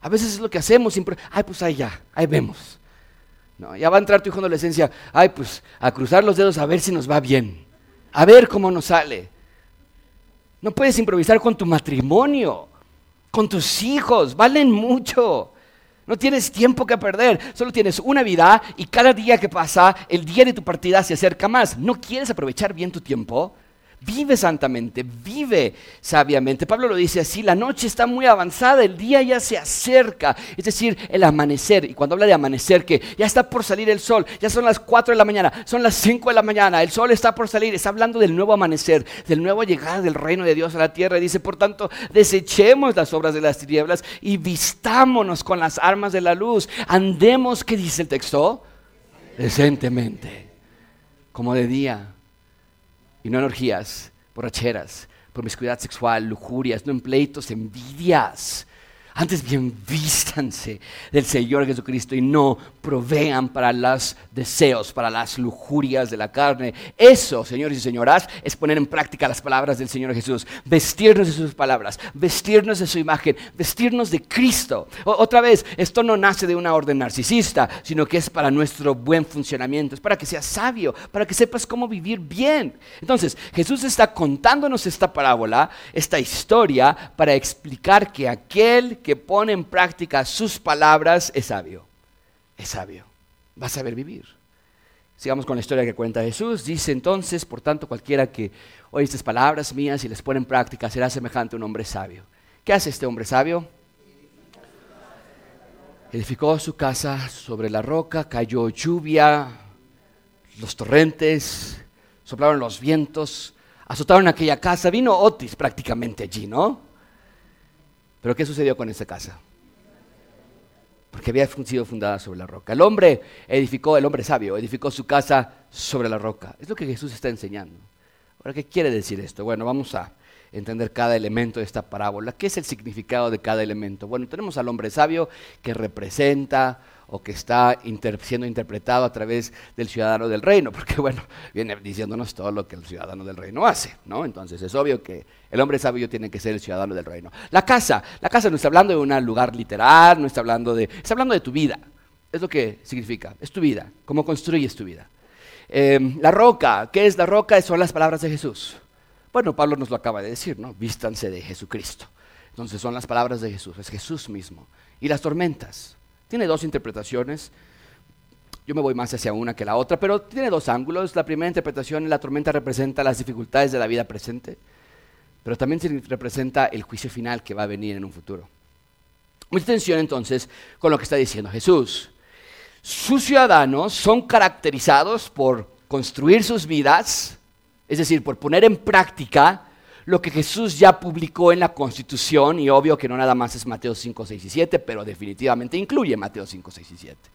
A veces es lo que hacemos. Ay, pues ahí ya, ahí vemos. No, ya va a entrar tu hijo en adolescencia. Ay, pues a cruzar los dedos a ver si nos va bien. A ver cómo nos sale. No puedes improvisar con tu matrimonio, con tus hijos. Valen mucho. No tienes tiempo que perder, solo tienes una vida y cada día que pasa, el día de tu partida se acerca más. ¿No quieres aprovechar bien tu tiempo? Vive santamente, vive sabiamente. Pablo lo dice así, la noche está muy avanzada, el día ya se acerca, es decir, el amanecer. Y cuando habla de amanecer, que ya está por salir el sol, ya son las 4 de la mañana, son las 5 de la mañana, el sol está por salir, está hablando del nuevo amanecer, del nuevo llegada del reino de Dios a la tierra. Y dice, por tanto, desechemos las obras de las tinieblas y vistámonos con las armas de la luz. Andemos, ¿qué dice el texto? Decentemente, como de día y no en orgías, borracheras, promiscuidad sexual, lujurias, no en pleitos, envidias, antes bien vístanse del Señor Jesucristo y no provean para los deseos, para las lujurias de la carne. Eso, señores y señoras, es poner en práctica las palabras del Señor Jesús. Vestirnos de sus palabras, vestirnos de su imagen, vestirnos de Cristo. otra vez, esto no nace de una orden narcisista, sino que es para nuestro buen funcionamiento, es para que seas sabio, para que sepas cómo vivir bien. Entonces, Jesús está contándonos esta parábola, esta historia, para explicar que aquel que pone en práctica sus palabras es sabio. Es sabio. Va a saber vivir. Sigamos con la historia que cuenta Jesús. Dice entonces, por tanto, cualquiera que oye estas palabras mías y les pone en práctica será semejante a un hombre sabio. ¿Qué hace este hombre sabio? Edificó su casa sobre la roca, cayó lluvia, los torrentes, soplaron los vientos, azotaron aquella casa, vino Otis prácticamente allí, ¿no? Pero ¿qué sucedió con esa casa? Porque había sido fundada sobre la roca. El hombre edificó, el hombre sabio, edificó su casa sobre la roca. Es lo que Jesús está enseñando. Ahora, ¿qué quiere decir esto? Bueno, vamos a entender cada elemento de esta parábola. ¿Qué es el significado de cada elemento? Bueno, tenemos al hombre sabio que representa o que está siendo interpretado a través del ciudadano del reino, porque bueno, viene diciéndonos todo lo que el ciudadano del reino hace, ¿no? Entonces es obvio que el hombre sabio tiene que ser el ciudadano del reino. La casa, la casa no está hablando de un lugar literal, no está hablando de, está hablando de tu vida, es lo que significa, es tu vida, cómo construyes tu vida. Em, la roca, ¿qué es la roca? Son las palabras de Jesús. Bueno, Pablo nos lo acaba de decir, ¿no? Vístanse de Jesucristo. Entonces son las palabras de Jesús, es Jesús mismo. Y las tormentas, tiene dos interpretaciones. Yo me voy más hacia una que la otra, pero tiene dos ángulos. La primera interpretación, la tormenta representa las dificultades de la vida presente, pero también se representa el juicio final que va a venir en un futuro. Mucha atención entonces con lo que está diciendo Jesús. Sus ciudadanos son caracterizados por construir sus vidas, es decir, por poner en práctica lo que Jesús ya publicó en la Constitución, y obvio que no nada más es Mateo 5, 6 y 7, pero definitivamente incluye Mateo 5, 6 y 7.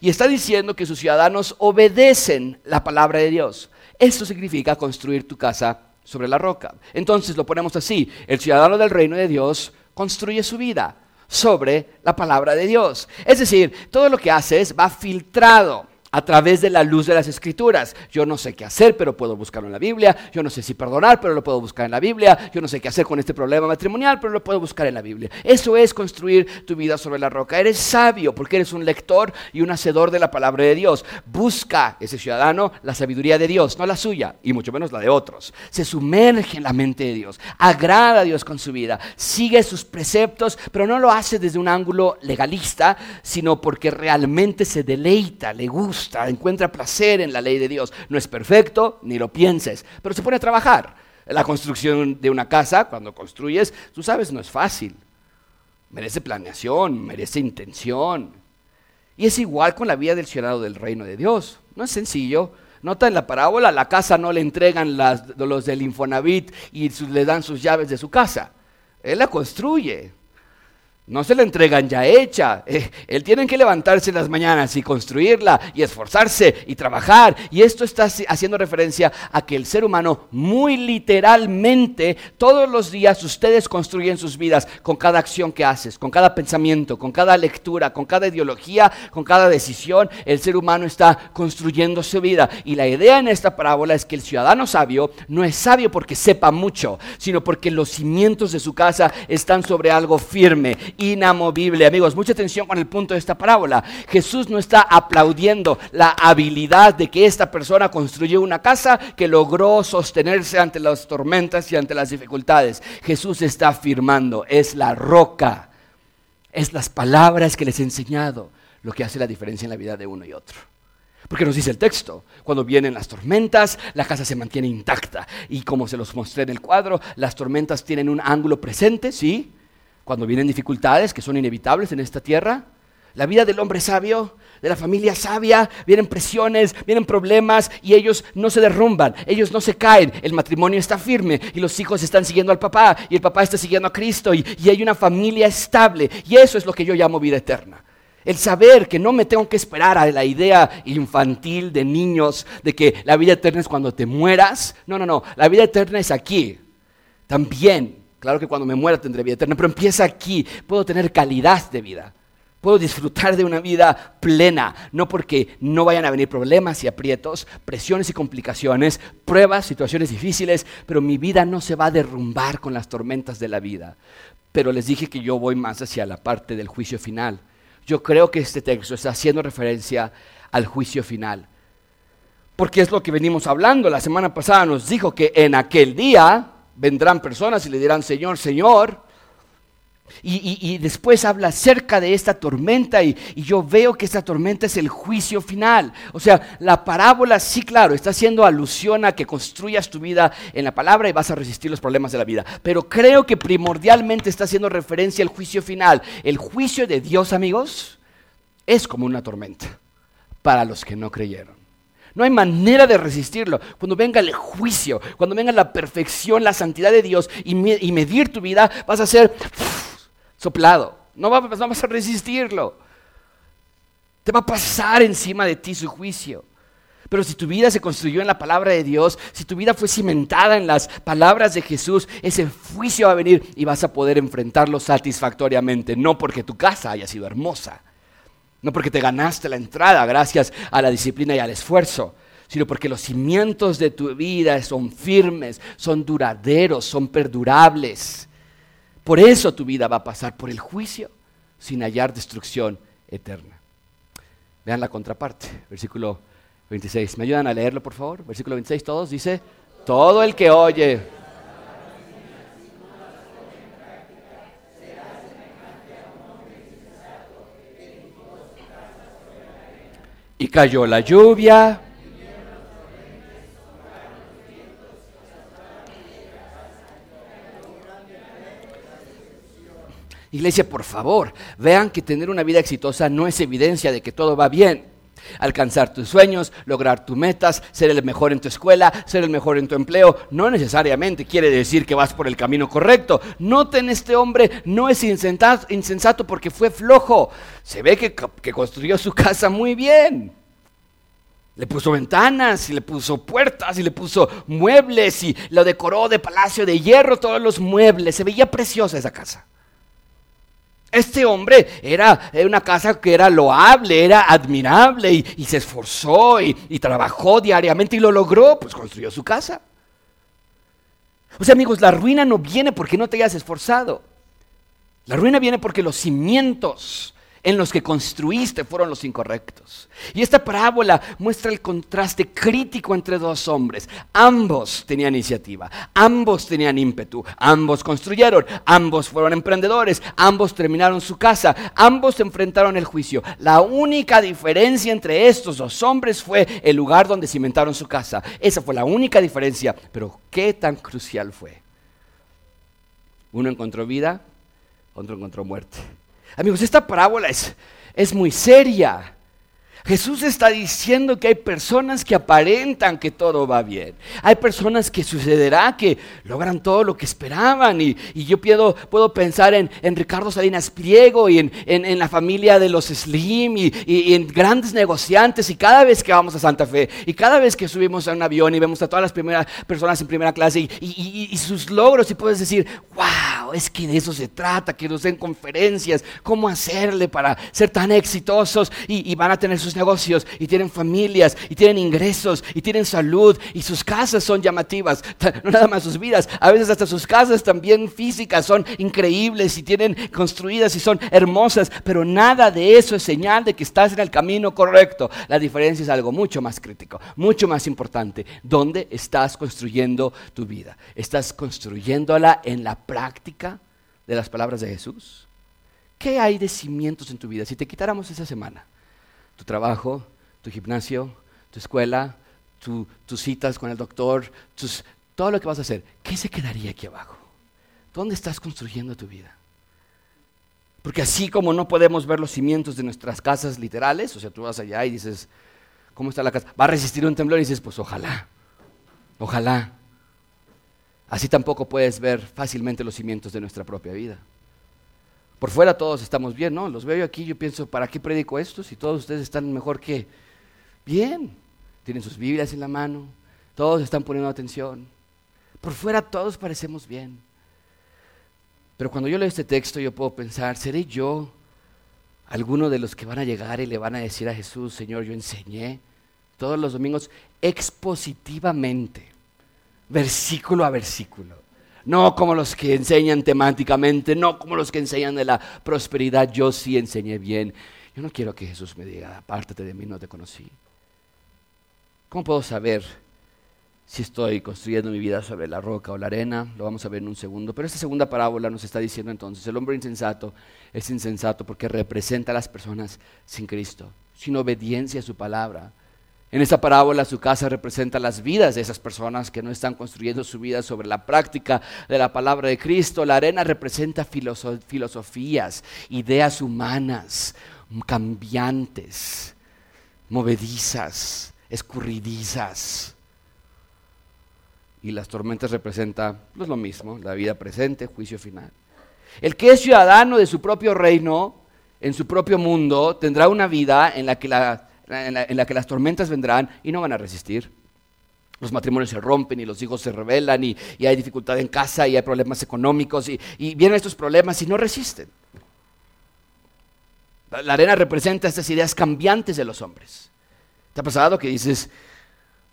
Y está diciendo que sus ciudadanos obedecen la palabra de Dios. Esto significa construir tu casa sobre la roca. Entonces lo ponemos así, el ciudadano del reino de Dios construye su vida sobre la palabra de Dios. Es decir, todo lo que haces va filtrado a través de la luz de las escrituras. Yo no sé qué hacer, pero puedo buscarlo en la Biblia. Yo no sé si perdonar, pero lo puedo buscar en la Biblia. Yo no sé qué hacer con este problema matrimonial, pero lo puedo buscar en la Biblia. Eso es construir tu vida sobre la roca. Eres sabio porque eres un lector y un hacedor de la palabra de Dios. Busca ese ciudadano la sabiduría de Dios, no la suya, y mucho menos la de otros. Se sumerge en la mente de Dios. Agrada a Dios con su vida. Sigue sus preceptos, pero no lo hace desde un ángulo legalista, sino porque realmente se deleita, le gusta encuentra placer en la ley de Dios. No es perfecto, ni lo pienses, pero se pone a trabajar. La construcción de una casa, cuando construyes, tú sabes, no es fácil. Merece planeación, merece intención. Y es igual con la vida del ciudadano del reino de Dios. No es sencillo. Nota en la parábola, la casa no le entregan los del Infonavit y le dan sus llaves de su casa. Él la construye. No se la entregan ya hecha. Eh, él tiene que levantarse en las mañanas y construirla y esforzarse y trabajar. Y esto está haciendo referencia a que el ser humano muy literalmente todos los días ustedes construyen sus vidas con cada acción que haces, con cada pensamiento, con cada lectura, con cada ideología, con cada decisión. El ser humano está construyendo su vida. Y la idea en esta parábola es que el ciudadano sabio no es sabio porque sepa mucho, sino porque los cimientos de su casa están sobre algo firme inamovible. Amigos, mucha atención con el punto de esta parábola. Jesús no está aplaudiendo la habilidad de que esta persona construyó una casa que logró sostenerse ante las tormentas y ante las dificultades. Jesús está afirmando, es la roca, es las palabras que les he enseñado lo que hace la diferencia en la vida de uno y otro. Porque nos dice el texto, cuando vienen las tormentas, la casa se mantiene intacta. Y como se los mostré en el cuadro, las tormentas tienen un ángulo presente, ¿sí? Cuando vienen dificultades que son inevitables en esta tierra. La vida del hombre sabio, de la familia sabia, vienen presiones, vienen problemas y ellos no se derrumban, ellos no se caen, el matrimonio está firme y los hijos están siguiendo al papá y el papá está siguiendo a Cristo y, y hay una familia estable y eso es lo que yo llamo vida eterna. El saber que no me tengo que esperar a la idea infantil de niños de que la vida eterna es cuando te mueras. No, no, no. La vida eterna es aquí. También Claro que cuando me muera tendré vida eterna, pero empieza aquí. Puedo tener calidad de vida. Puedo disfrutar de una vida plena, no porque no vayan a venir problemas y aprietos, presiones y complicaciones, pruebas, situaciones difíciles, pero mi vida no se va a derrumbar con las tormentas de la vida. Pero les dije que yo voy más hacia la parte del juicio final. Yo creo que este texto está haciendo referencia al juicio final. Porque es lo que venimos hablando. La semana pasada nos dijo que en aquel día vendrán personas y le dirán, Señor, Señor. Y, después habla acerca de esta tormenta y, y, yo veo que esta tormenta es el juicio final. O sea, la parábola sí, claro, está haciendo alusión a que construyas tu vida en la palabra y vas a resistir los problemas de la vida. Pero creo que primordialmente está haciendo referencia al juicio final. El juicio de Dios, amigos, es como una tormenta para los que no creyeron. No hay manera de resistirlo. Cuando venga el juicio, cuando venga la perfección, la santidad de Dios y, medir tu vida, vas a ser soplado. No, vas a resistirlo. Te va a pasar encima de ti su juicio. Pero si tu vida se construyó en la palabra de Dios, si tu vida fue cimentada en las palabras de Jesús, ese juicio va a venir y vas a poder enfrentarlo satisfactoriamente, no porque tu casa haya sido hermosa, no porque te ganaste la entrada gracias a la disciplina y al esfuerzo, sino porque los cimientos de tu vida son firmes, son duraderos, son perdurables. Por eso tu vida va a pasar por el juicio sin hallar destrucción eterna. Vean la contraparte, versículo 26. ¿Me ayudan a leerlo, por favor? Versículo 26, todos dice, todo el que oye Y cayó la lluvia. Iglesia, por favor, vean que tener una vida exitosa no es evidencia de que todo va bien. Alcanzar tus sueños, lograr tus metas, ser el mejor en tu escuela, ser el mejor en tu empleo, no necesariamente quiere decir que vas por el camino correcto. Noten, este hombre no es insensato, porque fue flojo. Se ve que, que construyó su casa muy bien. Le puso ventanas y le puso puertas y le puso muebles y lo decoró de palacio de hierro, todos los muebles. Se veía preciosa esa casa. Este hombre era una casa que era loable, era admirable y, se esforzó y, y, trabajó diariamente y lo logró, pues construyó su casa. O sea, amigos, la ruina no viene porque no te hayas esforzado. La ruina viene porque los cimientos en los que construiste fueron los incorrectos. Y esta parábola muestra el contraste crítico entre dos hombres. Ambos tenían iniciativa, ambos tenían ímpetu, ambos construyeron, ambos fueron emprendedores, ambos terminaron su casa, ambos enfrentaron el juicio. La única diferencia entre estos dos hombres fue el lugar donde cimentaron su casa. Esa fue la única diferencia, pero ¿qué tan crucial fue? Uno encontró vida, otro encontró muerte. Amigos, esta parábola es, es muy seria. Jesús está diciendo que hay personas que aparentan que todo va bien. Hay personas que sucederá que logran todo lo que esperaban. Y, yo puedo, puedo pensar en, Ricardo Salinas Pliego y en, la familia de los Slim y, en grandes negociantes. Y cada vez que vamos a Santa Fe y cada vez que subimos a un avión y vemos a todas las primeras personas en primera clase y, sus logros y puedes decir, wow, es que de eso se trata, que nos den conferencias, cómo hacerle para ser tan exitosos y van a tener sus negocios y tienen familias y tienen ingresos y tienen salud y sus casas son llamativas, no nada más sus vidas, a veces hasta sus casas también físicas son increíbles y tienen construidas y son hermosas, pero nada de eso es señal de que estás en el camino correcto. La diferencia es algo mucho más crítico, mucho más importante. ¿Dónde estás construyendo tu vida? ¿Estás construyéndola en la práctica de las palabras de Jesús? ¿Qué hay de cimientos en tu vida? Si te quitáramos esa semana, tu trabajo, tu gimnasio, tu escuela, tus citas con el doctor, todo lo que vas a hacer, ¿qué se quedaría aquí abajo? ¿Dónde estás construyendo tu vida? Porque así como no podemos ver los cimientos de nuestras casas literales, o sea, tú vas allá y dices, ¿cómo está la casa? ¿Va a resistir un temblor? Y dices, pues ojalá, ojalá. Así tampoco puedes ver fácilmente los cimientos de nuestra propia vida. Por fuera todos estamos bien, ¿no? Los veo aquí, yo pienso, ¿para qué predico esto si todos ustedes están mejor que bien? Tienen sus Biblias en la mano, todos están poniendo atención. Por fuera todos parecemos bien. Pero cuando yo leo este texto yo puedo pensar, ¿seré yo alguno de los que van a llegar y le van a decir a Jesús, Señor, yo enseñé todos los domingos expositivamente, versículo a versículo? No como los que enseñan temáticamente, no como los que enseñan de la prosperidad, yo sí enseñé bien. Yo no quiero que Jesús me diga, apártate de mí, no te conocí. ¿Cómo puedo saber si estoy construyendo mi vida sobre la roca o la arena? Lo vamos a ver en un segundo. Pero esta segunda parábola nos está diciendo entonces, el hombre insensato es insensato porque representa a las personas sin Cristo, sin obediencia a su palabra. En esta parábola su casa representa las vidas de esas personas que no están construyendo su vida sobre la práctica de la palabra de Cristo. La arena representa filosofías, ideas humanas, cambiantes, movedizas, escurridizas. Y las tormentas representan pues, lo mismo, la vida presente, juicio final. El que es ciudadano de su propio reino, en su propio mundo, tendrá una vida en la que la en la, que las tormentas vendrán y no van a resistir. Los matrimonios se rompen y los hijos se rebelan y, hay dificultad en casa y hay problemas económicos y, vienen estos problemas y no resisten. La, arena representa estas ideas cambiantes de los hombres. ¿Te ha pasado que dices,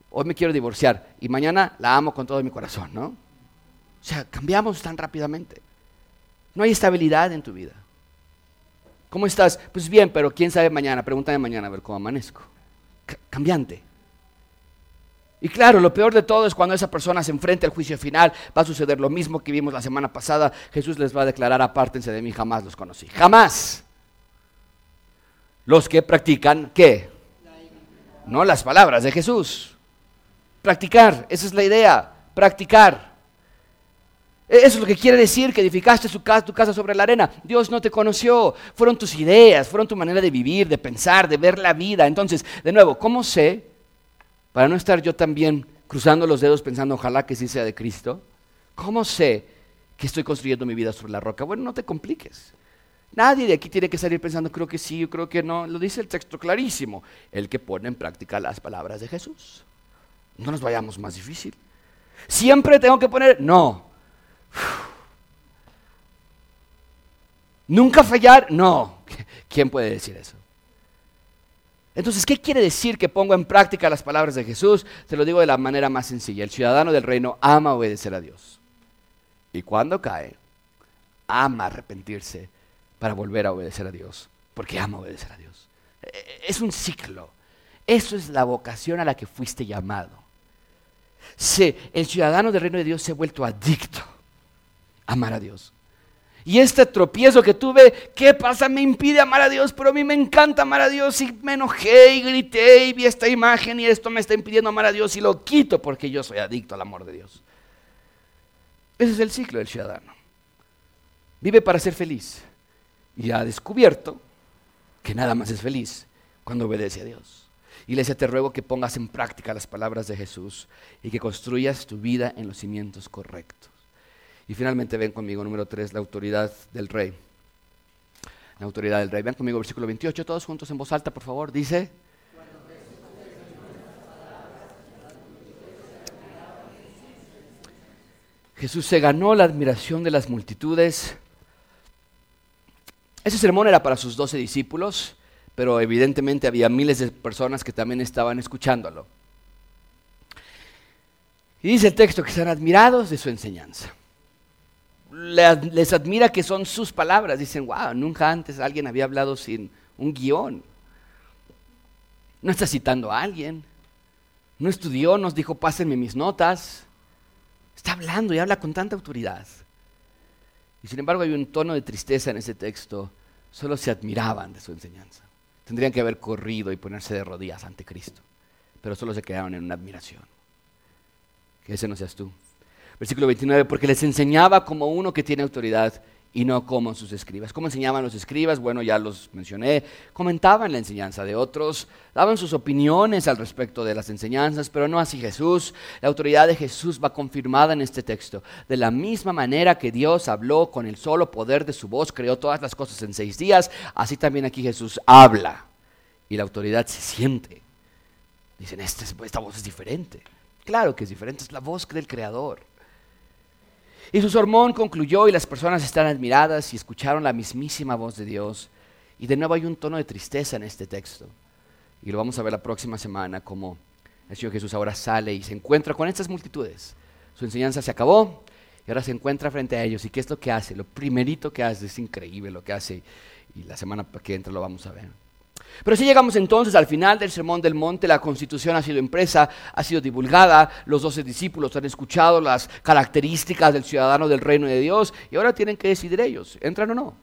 hoy me quiero divorciar y mañana la amo con todo mi corazón, ¿no? O sea, cambiamos tan rápidamente. No hay estabilidad en tu vida. ¿Cómo estás? Pues bien, pero quién sabe mañana. Pregúntame mañana a ver cómo amanezco. cambiante. Y claro, lo peor de todo es cuando esa persona se enfrenta al juicio final, va a suceder lo mismo que vimos la semana pasada. Jesús les va a declarar, apártense de mí, jamás los conocí. Jamás. Los que practican, ¿qué? No las palabras de Jesús. Practicar, esa es la idea, practicar. E-, eso es lo que quiere decir que edificaste tu casa sobre la arena. Dios no te conoció. Fueron tus ideas, fueron tu manera de vivir, de pensar, de ver la vida. Entonces, de nuevo, ¿cómo sé, para no estar yo también cruzando los dedos pensando ojalá que sí sea de Cristo, cómo sé que estoy construyendo mi vida sobre la roca? Bueno, no te compliques. Nadie de aquí tiene que salir pensando, creo que sí, creo que no. Lo dice el texto clarísimo, el que pone en práctica las palabras de Jesús. No nos vayamos más difícil. Siempre tengo que poner, no. Nunca fallar, no. ¿Quién puede decir eso? Entonces, ¿qué quiere decir que pongo en práctica las palabras de Jesús? Te lo digo de la manera más sencilla. El ciudadano del reino ama obedecer a Dios. Y cuando cae, ama arrepentirse para volver a obedecer a Dios, porque ama obedecer a Dios. E, es un ciclo. Eso es la vocación a la que fuiste llamado. Si el ciudadano del reino de Dios se ha vuelto adicto amar a Dios. Y este tropiezo que tuve, ¿qué pasa? Me impide amar a Dios, pero a mí me encanta amar a Dios y me enojé y grité y vi esta imagen y esto me está impidiendo amar a Dios y lo quito porque yo soy adicto al amor de Dios. Ese es el ciclo del ciudadano. Vive para ser feliz y ha descubierto que nada más es feliz cuando obedece a Dios. Iglesia, te ruego que pongas en práctica las palabras de Jesús y que construyas tu vida en los cimientos correctos. Y finalmente ven conmigo, número 3, la autoridad del rey. La autoridad del rey. Ven conmigo, versículo 28, todos juntos en voz alta, por favor. Dice, Jesús se ganó la admiración de las multitudes ese sermón era para sus doce discípulos, pero evidentemente había miles de personas que también estaban escuchándolo. Y dice el texto que están admirados de su enseñanza. Les admira que son sus palabras. Dicen, wow, nunca antes alguien había hablado sin un guion. No está citando a alguien. No estudió, nos dijo, pásenme mis notas. Está hablando y habla con tanta autoridad. Y sin embargo hay un tono de tristeza en ese texto. Solo se admiraban de su enseñanza. Tendrían que haber corrido y ponerse de rodillas ante Cristo. Pero solo se quedaron en una admiración. Que ese no seas tú. Versículo 29, porque les enseñaba como uno que tiene autoridad y no como sus escribas. ¿Cómo enseñaban los escribas? Bueno, ya los mencioné. Comentaban la enseñanza de otros, daban sus opiniones al respecto de las enseñanzas, pero no así Jesús. La autoridad de Jesús va confirmada en este texto. De la misma manera que Dios habló con el solo poder de su voz, creó todas las cosas en seis días, así también aquí Jesús habla y la autoridad se siente. Dicen, esta, esta voz es diferente. Claro que es diferente, es la voz del Creador. Y su sermón concluyó y las personas están admiradas y escucharon la mismísima voz de Dios. Y de nuevo hay un tono de tristeza en este texto. Y lo vamos a ver la próxima semana como el Señor Jesús ahora sale y se encuentra con estas multitudes. Su enseñanza se acabó y ahora se encuentra frente a ellos. ¿Y qué es lo que hace? Lo primerito que hace es increíble lo que hace. Y la semana que entra lo vamos a ver. Pero si llegamos entonces al final del Sermón del Monte, la constitución ha sido impresa, ha sido divulgada, los doce discípulos han escuchado las características del ciudadano del reino de Dios y ahora tienen que decidir ellos, ¿entran o no?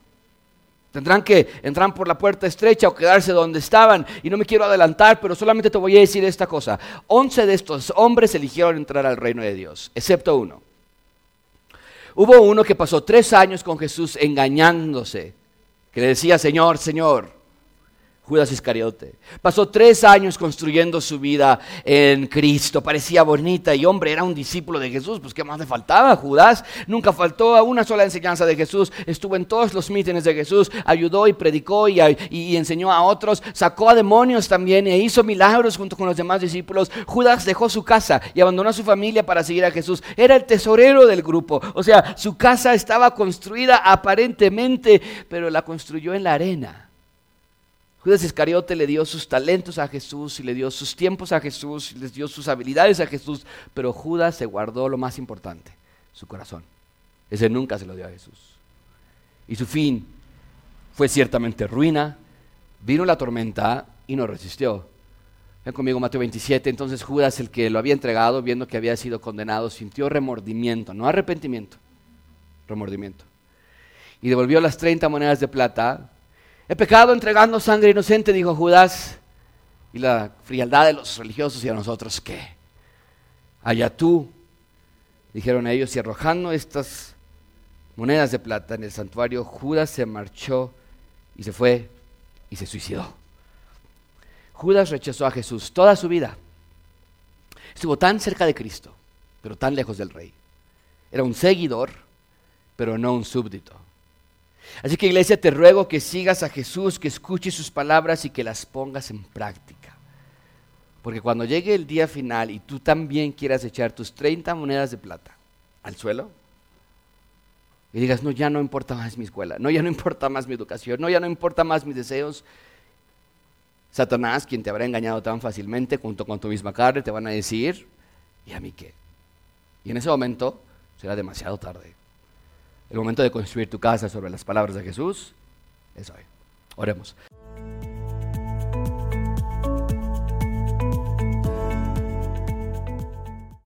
Tendrán que entrar por la puerta estrecha o quedarse donde estaban. Y no me quiero adelantar, pero solamente te voy a decir esta cosa. Once de estos hombres eligieron entrar al reino de Dios, excepto uno. Hubo uno que pasó tres años con Jesús engañándose, que le decía, Señor, Señor. Judas Iscariote. Pasó tres años construyendo su vida en Cristo. Parecía bonita y hombre, era un discípulo de Jesús. Pues ¿qué más le faltaba? Judas nunca faltó a una sola enseñanza de Jesús. Estuvo en todos los mítines de Jesús. Ayudó y predicó y, y, enseñó a otros. Sacó a demonios también e hizo milagros junto con los demás discípulos. Judas dejó su casa y abandonó a su familia para seguir a Jesús. Era el tesorero del grupo. O sea, su casa estaba construida aparentemente, pero la construyó en la arena. Judas Iscariote le dio sus talentos a Jesús y le dio sus tiempos a Jesús y les dio sus habilidades a Jesús, pero Judas se guardó lo más importante, su corazón. Ese nunca se lo dio a Jesús. Y su fin fue ciertamente ruina. Vino la tormenta y no resistió. Ven conmigo Mateo 27. Entonces Judas, el que lo había entregado, viendo que había sido condenado, sintió remordimiento, no arrepentimiento, remordimiento. Y devolvió las 30 monedas de plata He pecado entregando sangre inocente, dijo Judas. Y la frialdad de los religiosos y a nosotros, ¿qué? Allá tú, dijeron ellos, y arrojando estas monedas de plata en el santuario, Judas se marchó y se fue y se suicidó. Judas rechazó a Jesús toda su vida. Estuvo tan cerca de Cristo, pero tan lejos del rey. Era un seguidor, pero no un súbdito. Así que iglesia, te ruego que sigas a Jesús, que escuches sus palabras y que las pongas en práctica. Porque cuando llegue el día final y tú también quieras echar tus 30 monedas de plata al suelo, y digas, no, ya no importa más mi escuela, no, ya no importa más mi educación, no, ya no importa más mis deseos, Satanás, quien te habrá engañado tan fácilmente, junto con tu misma carne, te van a decir, ¿y a mí qué? Y en ese momento será demasiado tarde. El momento de construir tu casa sobre las palabras de Jesús es hoy. Oremos.